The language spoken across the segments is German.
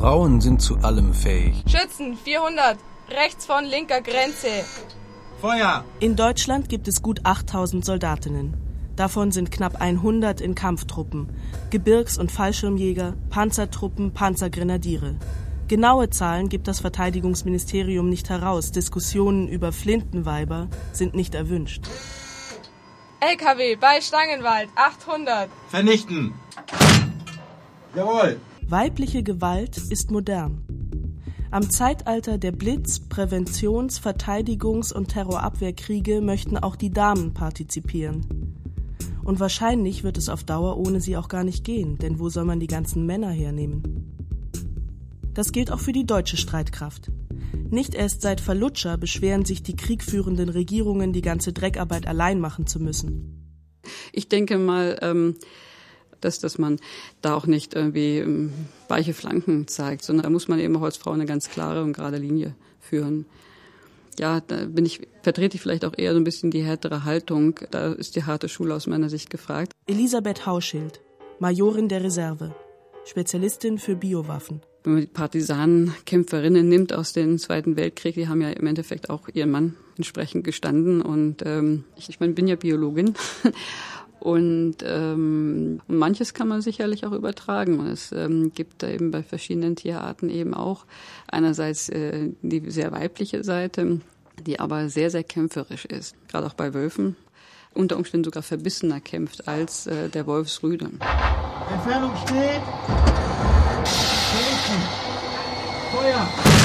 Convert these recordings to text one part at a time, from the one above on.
Frauen sind zu allem fähig. Schützen, 400, rechts von linker Grenze. Feuer! In Deutschland gibt es gut 8000 Soldatinnen. Davon sind knapp 100 in Kampftruppen, Gebirgs- und Fallschirmjäger, Panzertruppen, Panzergrenadiere. Genaue Zahlen gibt das Verteidigungsministerium nicht heraus. Diskussionen über Flintenweiber sind nicht erwünscht. LKW bei Stangenwald, 800. Vernichten! Jawohl! Weibliche Gewalt ist modern. Am Zeitalter der Blitz-, Präventions-, Verteidigungs- und Terrorabwehrkriege möchten auch die Damen partizipieren. Und wahrscheinlich wird es auf Dauer ohne sie auch gar nicht gehen, denn wo soll man die ganzen Männer hernehmen? Das gilt auch für die deutsche Streitkraft. Nicht erst seit Verlutscher beschweren sich die kriegführenden Regierungen, die ganze Dreckarbeit allein machen zu müssen. Ich denke mal, ähm, dass, dass man da auch nicht irgendwie ähm, weiche Flanken zeigt, sondern da muss man eben auch als Frau eine ganz klare und gerade Linie führen. Ja, da bin ich, vertrete ich vielleicht auch eher so ein bisschen die härtere Haltung. Da ist die harte Schule aus meiner Sicht gefragt. Elisabeth Hauschild, Majorin der Reserve, Spezialistin für Biowaffen wenn man die Partisanenkämpferinnen nimmt aus dem Zweiten Weltkrieg, die haben ja im Endeffekt auch ihren Mann entsprechend gestanden. Und ähm, ich, ich meine, bin ja Biologin. Und ähm, manches kann man sicherlich auch übertragen. Es ähm, gibt da eben bei verschiedenen Tierarten eben auch einerseits äh, die sehr weibliche Seite, die aber sehr, sehr kämpferisch ist. Gerade auch bei Wölfen unter Umständen sogar verbissener kämpft als äh, der Wolfsrüde. Entfernung steht. Feuer!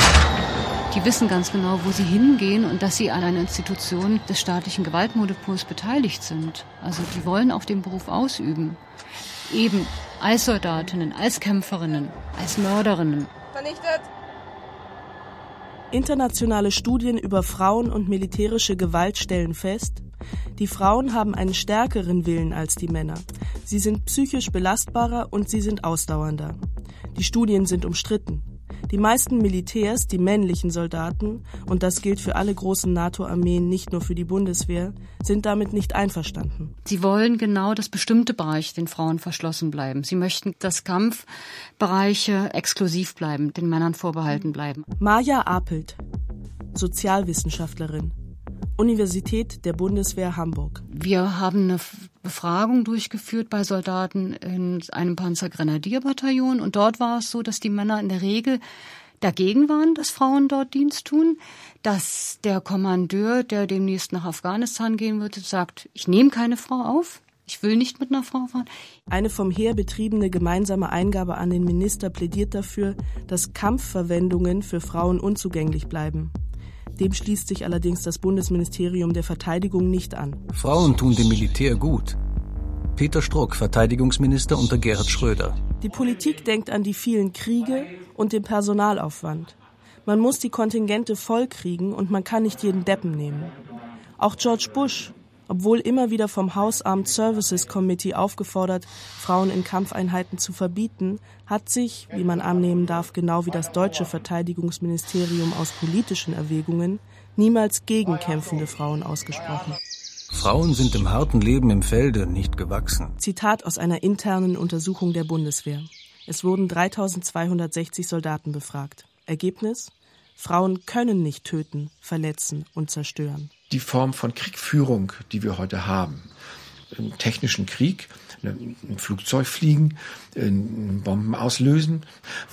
Die wissen ganz genau, wo sie hingehen und dass sie an einer Institution des staatlichen Gewaltmonopols beteiligt sind. Also die wollen auch den Beruf ausüben. Eben als Soldatinnen, als Kämpferinnen, als Mörderinnen. Vernichtet! Internationale Studien über Frauen und militärische Gewalt stellen fest, die Frauen haben einen stärkeren Willen als die Männer. Sie sind psychisch belastbarer und sie sind ausdauernder. Die Studien sind umstritten. Die meisten Militärs, die männlichen Soldaten, und das gilt für alle großen NATO-Armeen, nicht nur für die Bundeswehr, sind damit nicht einverstanden. Sie wollen genau, dass bestimmte Bereiche den Frauen verschlossen bleiben. Sie möchten, dass Kampfbereiche exklusiv bleiben, den Männern vorbehalten bleiben. Maja Apelt, Sozialwissenschaftlerin. Universität der Bundeswehr Hamburg. Wir haben eine Befragung durchgeführt bei Soldaten in einem Panzergrenadierbataillon und dort war es so, dass die Männer in der Regel dagegen waren, dass Frauen dort Dienst tun, dass der Kommandeur, der demnächst nach Afghanistan gehen würde, sagt, ich nehme keine Frau auf, ich will nicht mit einer Frau fahren. Eine vom Heer betriebene gemeinsame Eingabe an den Minister plädiert dafür, dass Kampfverwendungen für Frauen unzugänglich bleiben. Dem schließt sich allerdings das Bundesministerium der Verteidigung nicht an. Frauen tun dem Militär gut. Peter Struck, Verteidigungsminister unter Gerhard Schröder. Die Politik denkt an die vielen Kriege und den Personalaufwand. Man muss die Kontingente vollkriegen und man kann nicht jeden Deppen nehmen. Auch George Bush, obwohl immer wieder vom House Armed Services Committee aufgefordert, Frauen in Kampfeinheiten zu verbieten, hat sich, wie man annehmen darf, genau wie das deutsche Verteidigungsministerium aus politischen Erwägungen, niemals gegen kämpfende Frauen ausgesprochen. Frauen sind dem harten Leben im Felde nicht gewachsen. Zitat aus einer internen Untersuchung der Bundeswehr. Es wurden 3260 Soldaten befragt. Ergebnis? Frauen können nicht töten, verletzen und zerstören die Form von Kriegführung, die wir heute haben. Im technischen Krieg, ein Flugzeug fliegen, Bomben auslösen.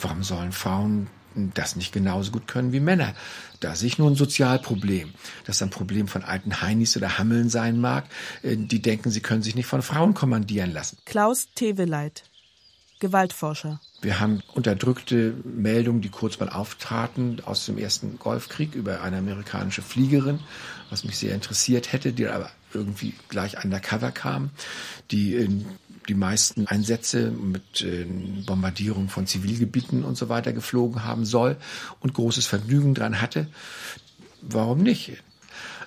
Warum sollen Frauen das nicht genauso gut können wie Männer? Da sehe ich nur ein Sozialproblem. Das ein Problem von alten Heinis oder Hammeln sein mag, die denken, sie können sich nicht von Frauen kommandieren lassen. Klaus Teveleit, Gewaltforscher. Wir haben unterdrückte Meldungen, die kurz mal auftraten aus dem ersten Golfkrieg über eine amerikanische Fliegerin, was mich sehr interessiert hätte, die aber irgendwie gleich undercover kam, die in die meisten Einsätze mit äh, Bombardierung von Zivilgebieten und so weiter geflogen haben soll und großes Vergnügen dran hatte. Warum nicht?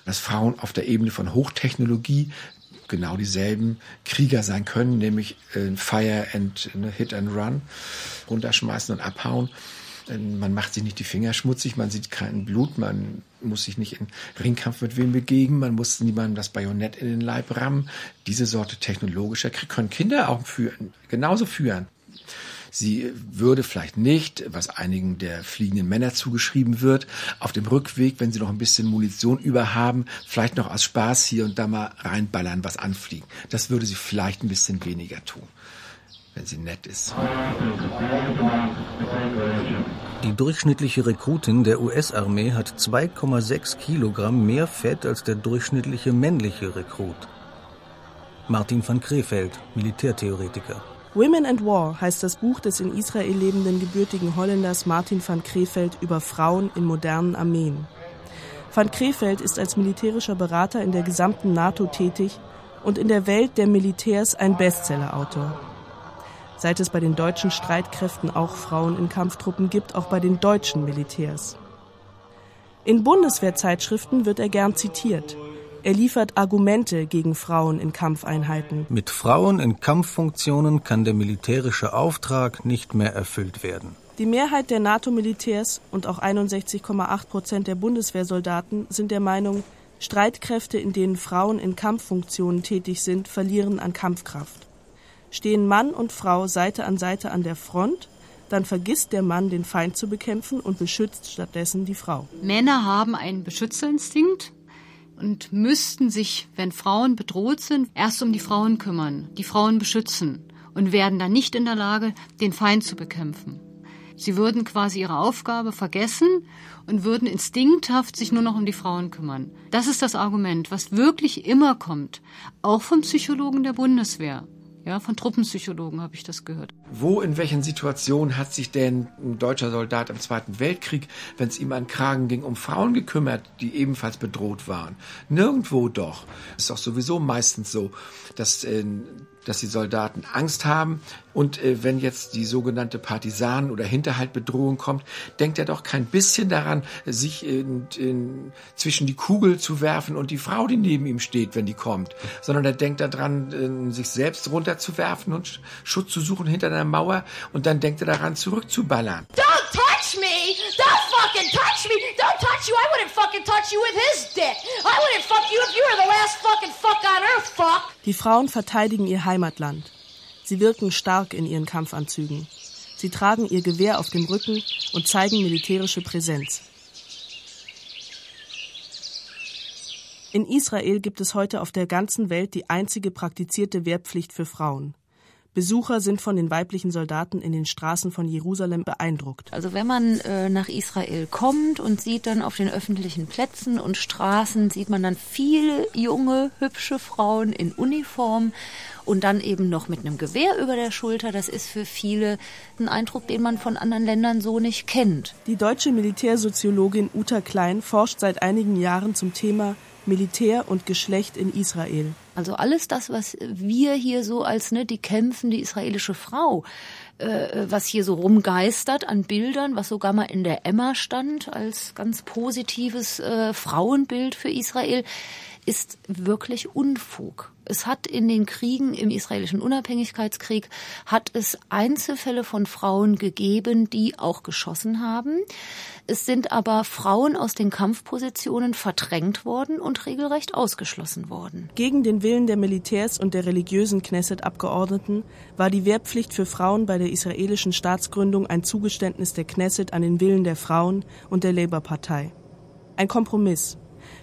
Dass Frauen auf der Ebene von Hochtechnologie genau dieselben Krieger sein können, nämlich äh, Fire and äh, Hit and Run, runterschmeißen und abhauen. Man macht sich nicht die Finger schmutzig, man sieht kein Blut, man muss sich nicht in Ringkampf mit wem begegnen, man muss niemandem das Bajonett in den Leib rammen. Diese Sorte technologischer Krieg können Kinder auch führen, genauso führen. Sie würde vielleicht nicht, was einigen der fliegenden Männer zugeschrieben wird, auf dem Rückweg, wenn sie noch ein bisschen Munition über haben, vielleicht noch aus Spaß hier und da mal reinballern, was anfliegen. Das würde sie vielleicht ein bisschen weniger tun, wenn sie nett ist. Die durchschnittliche Rekrutin der US-Armee hat 2,6 Kilogramm mehr Fett als der durchschnittliche männliche Rekrut. Martin van Krefeld, Militärtheoretiker. Women and War heißt das Buch des in Israel lebenden gebürtigen Holländers Martin van Krefeld über Frauen in modernen Armeen. Van Krefeld ist als militärischer Berater in der gesamten NATO tätig und in der Welt der Militärs ein Bestsellerautor. Seit es bei den deutschen Streitkräften auch Frauen in Kampftruppen gibt, auch bei den deutschen Militärs. In Bundeswehrzeitschriften wird er gern zitiert. Er liefert Argumente gegen Frauen in Kampfeinheiten. Mit Frauen in Kampffunktionen kann der militärische Auftrag nicht mehr erfüllt werden. Die Mehrheit der NATO-Militärs und auch 61,8 Prozent der Bundeswehrsoldaten sind der Meinung, Streitkräfte, in denen Frauen in Kampffunktionen tätig sind, verlieren an Kampfkraft. Stehen Mann und Frau Seite an Seite an der Front, dann vergisst der Mann, den Feind zu bekämpfen und beschützt stattdessen die Frau. Männer haben einen Beschützerinstinkt und müssten sich, wenn Frauen bedroht sind, erst um die Frauen kümmern, die Frauen beschützen und werden dann nicht in der Lage, den Feind zu bekämpfen. Sie würden quasi ihre Aufgabe vergessen und würden instinkthaft sich nur noch um die Frauen kümmern. Das ist das Argument, was wirklich immer kommt, auch vom Psychologen der Bundeswehr. Ja, von Truppenpsychologen habe ich das gehört. Wo, in welchen Situationen hat sich denn ein deutscher Soldat im Zweiten Weltkrieg, wenn es ihm an Kragen ging, um Frauen gekümmert, die ebenfalls bedroht waren? Nirgendwo doch. Ist doch sowieso meistens so, dass äh, dass die Soldaten Angst haben. Und äh, wenn jetzt die sogenannte Partisanen- oder Hinterhaltbedrohung kommt, denkt er doch kein bisschen daran, sich in, in, zwischen die Kugel zu werfen und die Frau, die neben ihm steht, wenn die kommt. Sondern er denkt daran, äh, sich selbst runterzuwerfen und Schutz zu suchen hinter einer Mauer. Und dann denkt er daran, zurückzuballern. Don't touch me! Fucking touch me! Don't touch you! I wouldn't fucking touch you with his dick! I wouldn't fuck you if you were the last fucking fuck on earth, fuck! Die Frauen verteidigen ihr Heimatland. Sie wirken stark in ihren Kampfanzügen. Sie tragen ihr Gewehr auf dem Rücken und zeigen militärische Präsenz. In Israel gibt es heute auf der ganzen Welt die einzige praktizierte Wehrpflicht für Frauen. Besucher sind von den weiblichen Soldaten in den Straßen von Jerusalem beeindruckt. Also wenn man äh, nach Israel kommt und sieht dann auf den öffentlichen Plätzen und Straßen, sieht man dann viele junge, hübsche Frauen in Uniform und dann eben noch mit einem Gewehr über der Schulter. Das ist für viele ein Eindruck, den man von anderen Ländern so nicht kennt. Die deutsche Militärsoziologin Uta Klein forscht seit einigen Jahren zum Thema Militär und Geschlecht in Israel. Also alles das, was wir hier so als ne, die kämpfen, die israelische Frau, äh, was hier so rumgeistert an Bildern, was sogar mal in der Emma stand als ganz positives äh, Frauenbild für Israel, ist wirklich Unfug. Es hat in den Kriegen, im israelischen Unabhängigkeitskrieg, hat es Einzelfälle von Frauen gegeben, die auch geschossen haben. Es sind aber Frauen aus den Kampfpositionen verdrängt worden und regelrecht ausgeschlossen worden. Gegen den Willen der Militärs und der religiösen Knesset-Abgeordneten war die Wehrpflicht für Frauen bei der israelischen Staatsgründung ein Zugeständnis der Knesset an den Willen der Frauen und der Labour-Partei. Ein Kompromiss,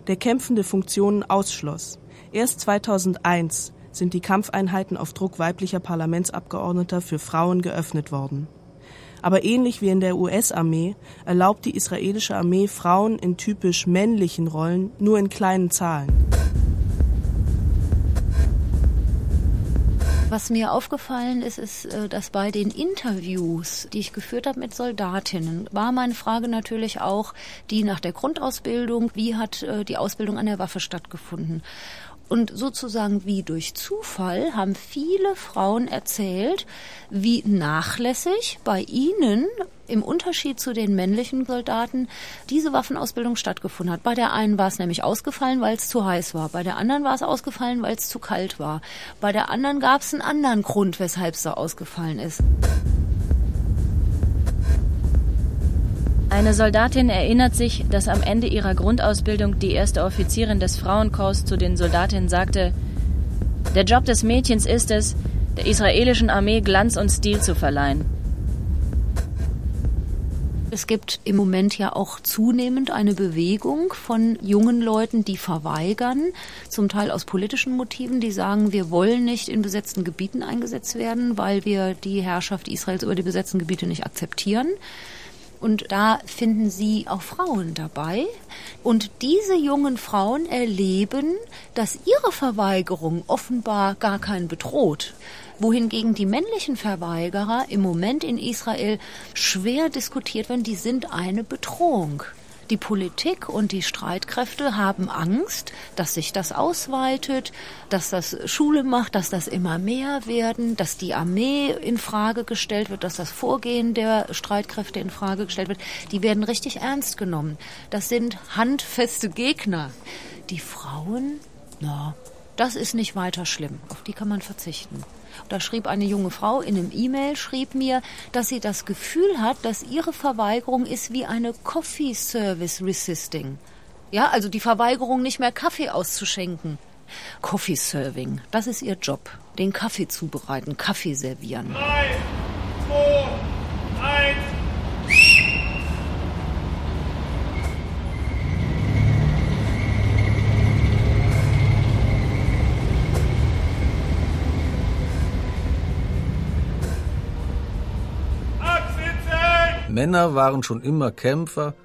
der kämpfende Funktionen ausschloss. Erst 2001 sind die Kampfeinheiten auf Druck weiblicher Parlamentsabgeordneter für Frauen geöffnet worden. Aber ähnlich wie in der US-Armee erlaubt die israelische Armee Frauen in typisch männlichen Rollen nur in kleinen Zahlen. Was mir aufgefallen ist, ist, äh, dass bei den Interviews, die ich geführt habe mit Soldatinnen, war meine Frage natürlich auch die nach der Grundausbildung, wie hat äh, die Ausbildung an der Waffe stattgefunden? Und sozusagen wie durch Zufall haben viele Frauen erzählt, wie nachlässig bei ihnen im Unterschied zu den männlichen Soldaten diese Waffenausbildung stattgefunden hat. Bei der einen war es nämlich ausgefallen, weil es zu heiß war. Bei der anderen war es ausgefallen, weil es zu kalt war. Bei der anderen gab es einen anderen Grund, weshalb es so ausgefallen ist. Eine Soldatin erinnert sich, dass am Ende ihrer Grundausbildung die erste Offizierin des Frauenkorps zu den Soldatinnen sagte, der Job des Mädchens ist es, der israelischen Armee Glanz und Stil zu verleihen. Es gibt im Moment ja auch zunehmend eine Bewegung von jungen Leuten, die verweigern, zum Teil aus politischen Motiven, die sagen, wir wollen nicht in besetzten Gebieten eingesetzt werden, weil wir die Herrschaft Israels über die besetzten Gebiete nicht akzeptieren. Und da finden Sie auch Frauen dabei. Und diese jungen Frauen erleben, dass ihre Verweigerung offenbar gar keinen bedroht wohingegen die männlichen Verweigerer im Moment in Israel schwer diskutiert werden, die sind eine Bedrohung. Die Politik und die Streitkräfte haben Angst, dass sich das ausweitet, dass das Schule macht, dass das immer mehr werden, dass die Armee in Frage gestellt wird, dass das Vorgehen der Streitkräfte in Frage gestellt wird. Die werden richtig ernst genommen. Das sind handfeste Gegner. Die Frauen, na, das ist nicht weiter schlimm. Auf die kann man verzichten. Da schrieb eine junge Frau in einem E-Mail, schrieb mir, dass sie das Gefühl hat, dass ihre Verweigerung ist wie eine Coffee Service Resisting. Ja, also die Verweigerung, nicht mehr Kaffee auszuschenken. Coffee Serving, das ist ihr Job. Den Kaffee zubereiten, Kaffee servieren. Drei, Männer waren schon immer Kämpfer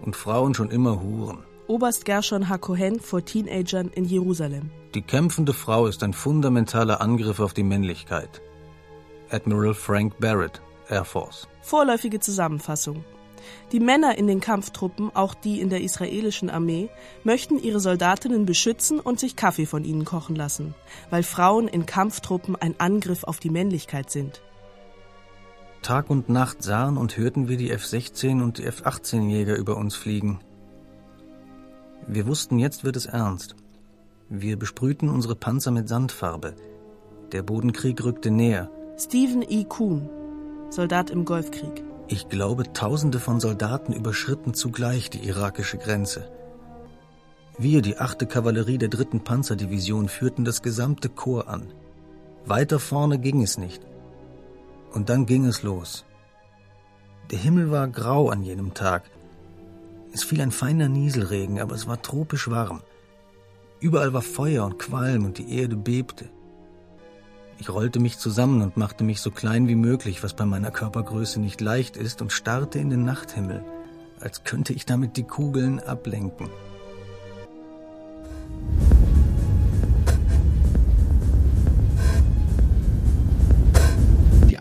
und Frauen schon immer Huren. Oberst Gershon Hakohen vor Teenagern in Jerusalem. Die kämpfende Frau ist ein fundamentaler Angriff auf die Männlichkeit. Admiral Frank Barrett, Air Force. Vorläufige Zusammenfassung. Die Männer in den Kampftruppen, auch die in der israelischen Armee, möchten ihre Soldatinnen beschützen und sich Kaffee von ihnen kochen lassen, weil Frauen in Kampftruppen ein Angriff auf die Männlichkeit sind. Tag und Nacht sahen und hörten wir die F-16 und die F-18-Jäger über uns fliegen. Wir wussten, jetzt wird es ernst. Wir besprühten unsere Panzer mit Sandfarbe. Der Bodenkrieg rückte näher. Stephen E. Kuhn, Soldat im Golfkrieg. Ich glaube, Tausende von Soldaten überschritten zugleich die irakische Grenze. Wir, die achte Kavallerie der dritten Panzerdivision, führten das gesamte Korps an. Weiter vorne ging es nicht. Und dann ging es los. Der Himmel war grau an jenem Tag. Es fiel ein feiner Nieselregen, aber es war tropisch warm. Überall war Feuer und Qualm und die Erde bebte. Ich rollte mich zusammen und machte mich so klein wie möglich, was bei meiner Körpergröße nicht leicht ist, und starrte in den Nachthimmel, als könnte ich damit die Kugeln ablenken.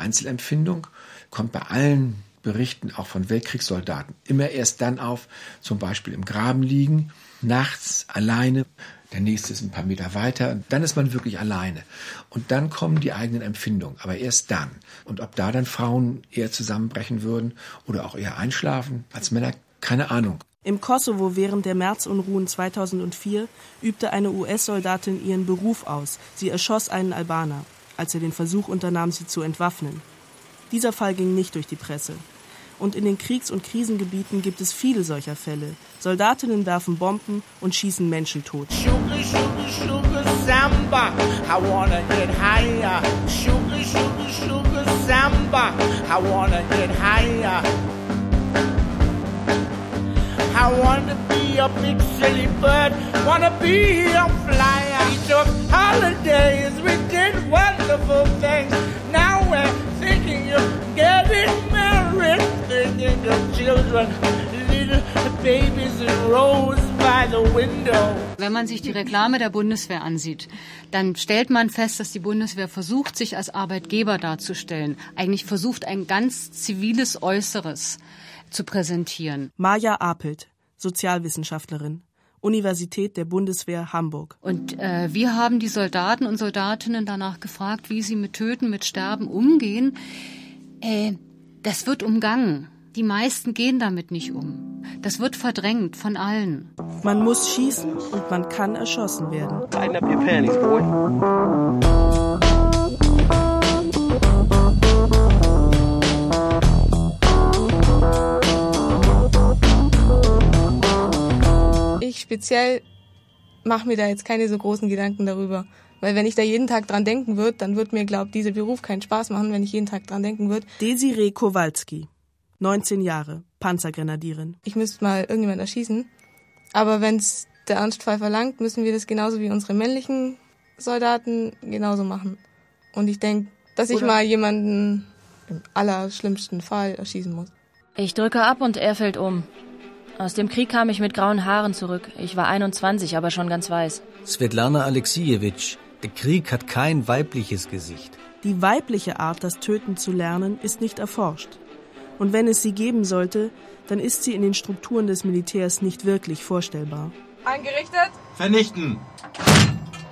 Einzelempfindung kommt bei allen Berichten auch von Weltkriegssoldaten immer erst dann auf, zum Beispiel im Graben liegen, nachts alleine, der nächste ist ein paar Meter weiter, dann ist man wirklich alleine. Und dann kommen die eigenen Empfindungen, aber erst dann. Und ob da dann Frauen eher zusammenbrechen würden oder auch eher einschlafen als Männer, keine Ahnung. Im Kosovo während der Märzunruhen 2004 übte eine US-Soldatin ihren Beruf aus. Sie erschoss einen Albaner als er den Versuch unternahm, sie zu entwaffnen. Dieser Fall ging nicht durch die Presse. Und in den Kriegs- und Krisengebieten gibt es viele solcher Fälle. Soldatinnen werfen Bomben und schießen Menschen tot. I wanna be a big silly bird. Wanna be a flyer. We took holidays. We did wonderful things. Now we're thinking of getting married. Thinking of children. Little babies in rows by the window. Wenn man sich die Reklame der Bundeswehr ansieht, dann stellt man fest, dass die Bundeswehr versucht, sich als Arbeitgeber darzustellen. Eigentlich versucht, ein ganz ziviles Äußeres zu präsentieren. Maja Apelt, Sozialwissenschaftlerin. Universität der Bundeswehr Hamburg. Und äh, wir haben die Soldaten und Soldatinnen danach gefragt, wie sie mit Töten, mit Sterben umgehen. Äh, das wird umgangen. Die meisten gehen damit nicht um. Das wird verdrängt von allen. Man muss schießen und man kann erschossen werden. Speziell mache mir da jetzt keine so großen Gedanken darüber. Weil wenn ich da jeden Tag dran denken würde, dann wird mir, glaube dieser Beruf keinen Spaß machen, wenn ich jeden Tag dran denken würde. Desiree Kowalski, 19 Jahre, Panzergrenadierin. Ich müsste mal irgendjemand erschießen. Aber wenn es der Ernstfall verlangt, müssen wir das genauso wie unsere männlichen Soldaten genauso machen. Und ich denke, dass ich Oder mal jemanden im allerschlimmsten Fall erschießen muss. Ich drücke ab und er fällt um. Aus dem Krieg kam ich mit grauen Haaren zurück. Ich war 21, aber schon ganz weiß. Svetlana Alexijewitsch, der Krieg hat kein weibliches Gesicht. Die weibliche Art, das Töten zu lernen, ist nicht erforscht. Und wenn es sie geben sollte, dann ist sie in den Strukturen des Militärs nicht wirklich vorstellbar. Eingerichtet. Vernichten.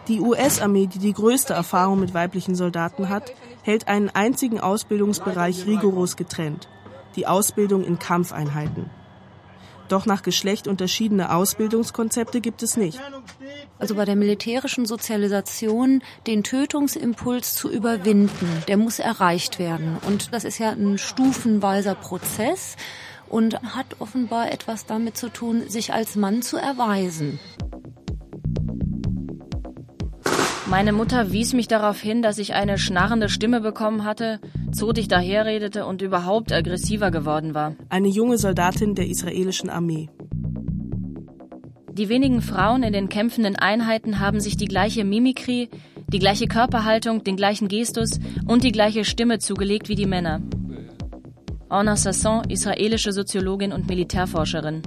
Die US-Armee, die die größte Erfahrung mit weiblichen Soldaten hat, hält einen einzigen Ausbildungsbereich rigoros getrennt. Die Ausbildung in Kampfeinheiten. Doch nach Geschlecht unterschiedene Ausbildungskonzepte gibt es nicht. Also bei der militärischen Sozialisation den Tötungsimpuls zu überwinden, der muss erreicht werden. Und das ist ja ein stufenweiser Prozess und hat offenbar etwas damit zu tun, sich als Mann zu erweisen. Meine Mutter wies mich darauf hin, dass ich eine schnarrende Stimme bekommen hatte, zotig daherredete und überhaupt aggressiver geworden war. Eine junge Soldatin der israelischen Armee. Die wenigen Frauen in den kämpfenden Einheiten haben sich die gleiche Mimikrie, die gleiche Körperhaltung, den gleichen Gestus und die gleiche Stimme zugelegt wie die Männer. Orna Sasson, israelische Soziologin und Militärforscherin.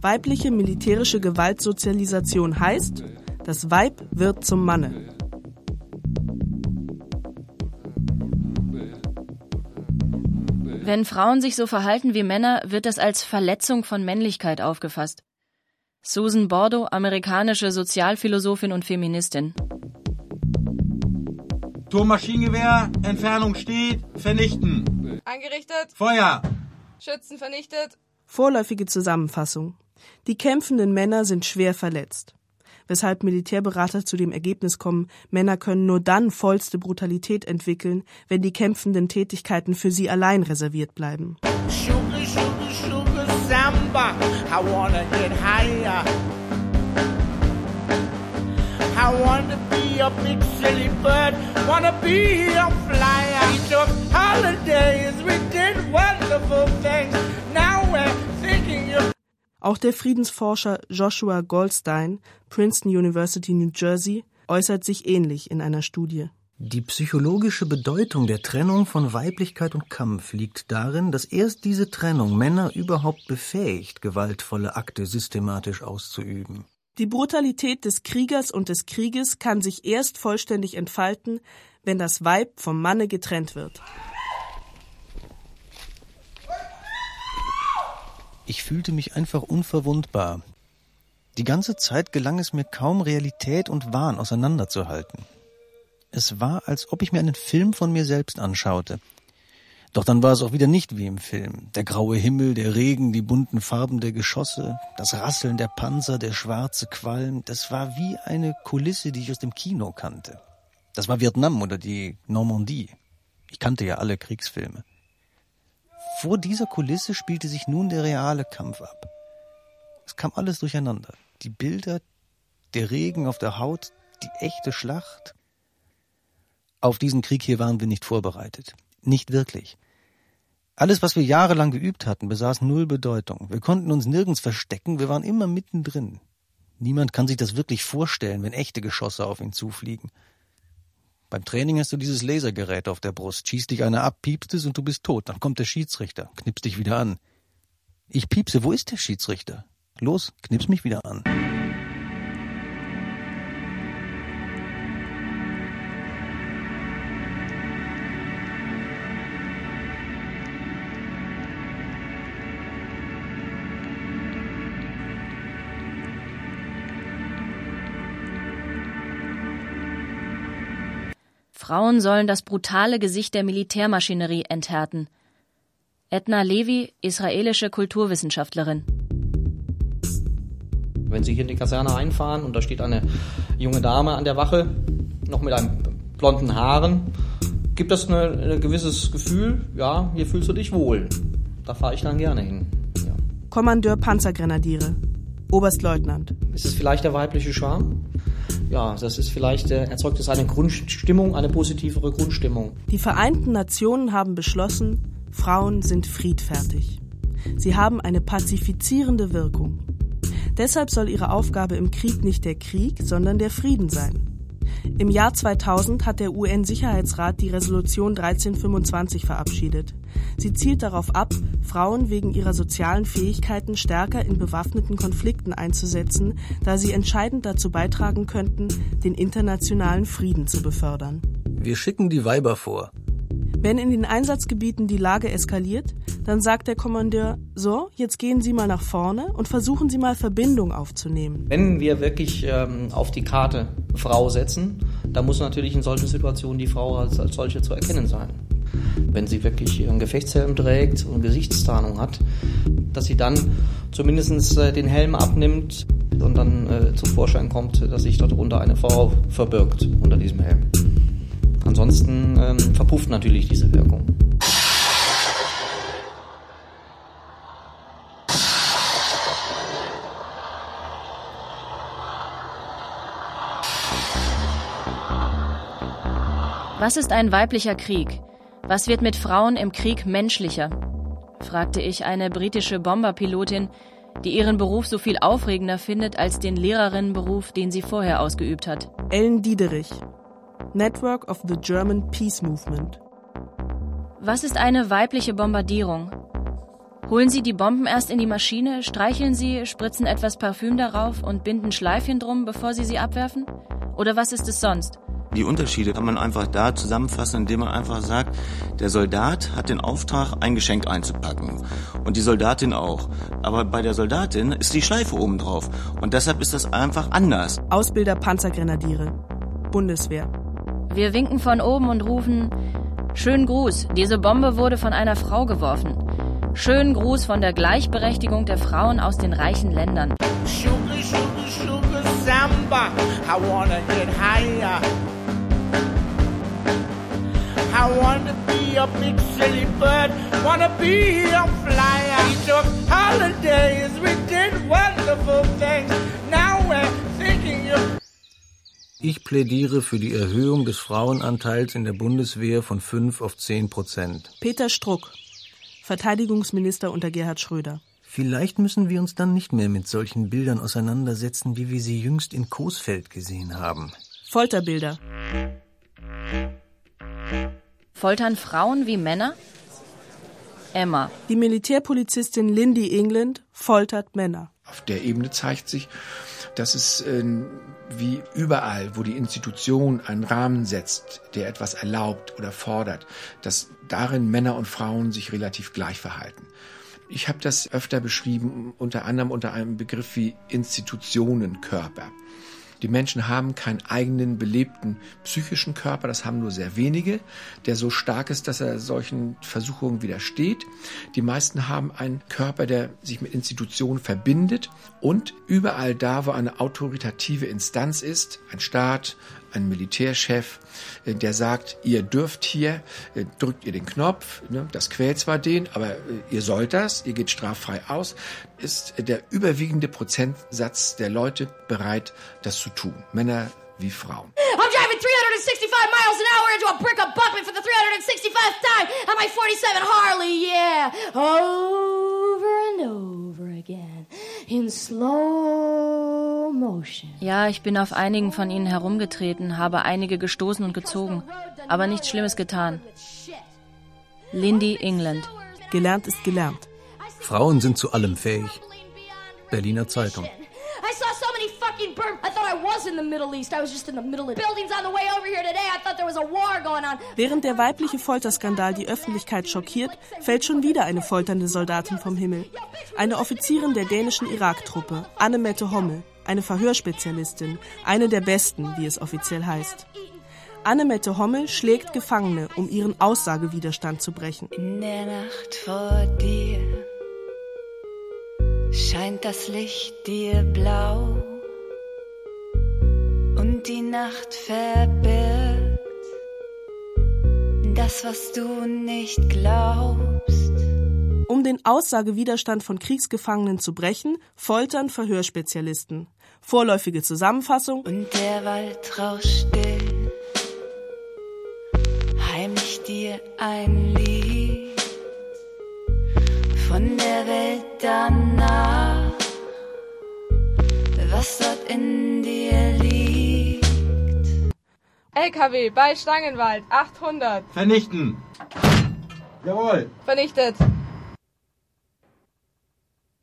Weibliche militärische Gewaltsozialisation heißt, das Weib wird zum Manne. Wenn Frauen sich so verhalten wie Männer, wird das als Verletzung von Männlichkeit aufgefasst. Susan Bordo, amerikanische Sozialphilosophin und Feministin. Turmmaschinengewehr, Entfernung steht, vernichten. Eingerichtet. Feuer. Schützen vernichtet. Vorläufige Zusammenfassung. Die kämpfenden Männer sind schwer verletzt weshalb Militärberater zu dem Ergebnis kommen, Männer können nur dann vollste Brutalität entwickeln, wenn die kämpfenden Tätigkeiten für sie allein reserviert bleiben. Sugar, sugar, sugar, samba. I wanna get higher. I wanna be a big silly bird, wanna be a flyer. We took holidays, we did wonderful things. Now we're auch der Friedensforscher Joshua Goldstein, Princeton University, New Jersey, äußert sich ähnlich in einer Studie. Die psychologische Bedeutung der Trennung von Weiblichkeit und Kampf liegt darin, dass erst diese Trennung Männer überhaupt befähigt, gewaltvolle Akte systematisch auszuüben. Die Brutalität des Kriegers und des Krieges kann sich erst vollständig entfalten, wenn das Weib vom Manne getrennt wird. Ich fühlte mich einfach unverwundbar. Die ganze Zeit gelang es mir kaum, Realität und Wahn auseinanderzuhalten. Es war, als ob ich mir einen Film von mir selbst anschaute. Doch dann war es auch wieder nicht wie im Film. Der graue Himmel, der Regen, die bunten Farben der Geschosse, das Rasseln der Panzer, der schwarze Qualm, das war wie eine Kulisse, die ich aus dem Kino kannte. Das war Vietnam oder die Normandie. Ich kannte ja alle Kriegsfilme. Vor dieser Kulisse spielte sich nun der reale Kampf ab. Es kam alles durcheinander. Die Bilder, der Regen auf der Haut, die echte Schlacht. Auf diesen Krieg hier waren wir nicht vorbereitet. Nicht wirklich. Alles, was wir jahrelang geübt hatten, besaß null Bedeutung. Wir konnten uns nirgends verstecken, wir waren immer mittendrin. Niemand kann sich das wirklich vorstellen, wenn echte Geschosse auf ihn zufliegen. Beim Training hast du dieses Lasergerät auf der Brust. Schießt dich einer ab, piepst es und du bist tot. Dann kommt der Schiedsrichter, knipst dich wieder an. Ich piepse, wo ist der Schiedsrichter? Los, knips mich wieder an. Frauen sollen das brutale Gesicht der Militärmaschinerie enthärten. Edna Levi, israelische Kulturwissenschaftlerin. Wenn Sie hier in die Kaserne einfahren und da steht eine junge Dame an der Wache, noch mit einem blonden Haaren, gibt das ein gewisses Gefühl, ja, hier fühlst du dich wohl. Da fahre ich dann gerne hin. Ja. Kommandeur Panzergrenadiere, Oberstleutnant. Ist es vielleicht der weibliche Charme? Ja, das ist vielleicht, äh, erzeugt es eine Grundstimmung, eine positivere Grundstimmung. Die Vereinten Nationen haben beschlossen, Frauen sind friedfertig. Sie haben eine pazifizierende Wirkung. Deshalb soll ihre Aufgabe im Krieg nicht der Krieg, sondern der Frieden sein. Im Jahr 2000 hat der UN-Sicherheitsrat die Resolution 1325 verabschiedet. Sie zielt darauf ab, Frauen wegen ihrer sozialen Fähigkeiten stärker in bewaffneten Konflikten einzusetzen, da sie entscheidend dazu beitragen könnten, den internationalen Frieden zu befördern. Wir schicken die Weiber vor. Wenn in den Einsatzgebieten die Lage eskaliert, dann sagt der Kommandeur, so, jetzt gehen Sie mal nach vorne und versuchen Sie mal Verbindung aufzunehmen. Wenn wir wirklich ähm, auf die Karte Frau setzen, dann muss natürlich in solchen Situationen die Frau als, als solche zu erkennen sein. Wenn sie wirklich ihren Gefechtshelm trägt und Gesichtstarnung hat, dass sie dann zumindest äh, den Helm abnimmt und dann äh, zum Vorschein kommt, dass sich darunter eine Frau verbirgt unter diesem Helm. Ansonsten ähm, verpufft natürlich diese Wirkung. Was ist ein weiblicher Krieg? Was wird mit Frauen im Krieg menschlicher? fragte ich eine britische Bomberpilotin, die ihren Beruf so viel aufregender findet als den Lehrerinnenberuf, den sie vorher ausgeübt hat. Ellen Diederich, Network of the German Peace Movement. Was ist eine weibliche Bombardierung? Holen Sie die Bomben erst in die Maschine, streicheln sie, spritzen etwas Parfüm darauf und binden Schleifchen drum, bevor Sie sie abwerfen? Oder was ist es sonst? Die Unterschiede kann man einfach da zusammenfassen, indem man einfach sagt, der Soldat hat den Auftrag, ein Geschenk einzupacken. Und die Soldatin auch. Aber bei der Soldatin ist die Schleife oben drauf. Und deshalb ist das einfach anders. Ausbilder Panzergrenadiere. Bundeswehr. Wir winken von oben und rufen, Schönen Gruß, diese Bombe wurde von einer Frau geworfen. Schönen Gruß von der Gleichberechtigung der Frauen aus den reichen Ländern. Sugar, sugar, sugar, samba. I wanna get higher. I wanna be a big silly bird, wanna be a flyer. We took holidays, we did wonderful things. Now we're thinking of Ich plädiere für die Erhöhung des Frauenanteils in der Bundeswehr von 5 auf 10 Prozent. Peter Struck, Verteidigungsminister unter Gerhard Schröder. Vielleicht müssen wir uns dann nicht mehr mit solchen Bildern auseinandersetzen, wie wir sie jüngst in Coesfeld gesehen haben. Folterbilder. Foltern Frauen wie Männer? Emma. Die Militärpolizistin Lindy England foltert Männer. Auf der Ebene zeigt sich, dass es äh, wie überall, wo die Institution einen Rahmen setzt, der etwas erlaubt oder fordert, dass darin Männer und Frauen sich relativ gleich verhalten. Ich habe das öfter beschrieben, unter anderem unter einem Begriff wie Institutionenkörper. Die Menschen haben keinen eigenen belebten psychischen Körper, das haben nur sehr wenige, der so stark ist, dass er solchen Versuchungen widersteht. Die meisten haben einen Körper, der sich mit Institutionen verbindet und überall da, wo eine autoritative Instanz ist, ein Staat, ein Militärchef, äh, der sagt, ihr dürft hier, äh, drückt ihr den Knopf, ne, das quält zwar den, aber äh, ihr sollt das, ihr geht straffrei aus, ist der überwiegende Prozentsatz der Leute bereit, das zu tun. Männer wie Frauen. I'm driving 365 miles an hour into a brick abutment for the 365th time on my 47 Harley, yeah. Over and over again in slow motion. Ja, ich bin auf einigen von ihnen herumgetreten, habe einige gestoßen und gezogen, aber nichts Schlimmes getan. Lindy England. Gelernt ist gelernt. Frauen sind zu allem fähig. Berliner Zeitung. I saw so many fucking burn. I thought I was in the Middle East. I was just in the middle of buildings on the way over here today. I thought there was a war going on. Während der weibliche Folterskandal die Öffentlichkeit schockiert, fällt schon wieder eine folternde Soldatin vom Himmel. Eine Offizierin der dänischen Iraktruppe, Annemette Hommel, eine Verhörspezialistin, eine der besten, wie es offiziell heißt. Annemette Hommel schlägt Gefangene, um ihren Aussagewiderstand zu brechen. In der Nacht vor dir scheint das Licht dir blau Nacht verbirgt das, was du nicht glaubst. Um den Aussagewiderstand von Kriegsgefangenen zu brechen, foltern Verhörspezialisten. Vorläufige Zusammenfassung. Und der Wald rauscht still, heimlich dir ein Lied von der Welt danach, was dort in dir. LKW bei Stangenwald 800. Vernichten. Jawohl. Vernichtet.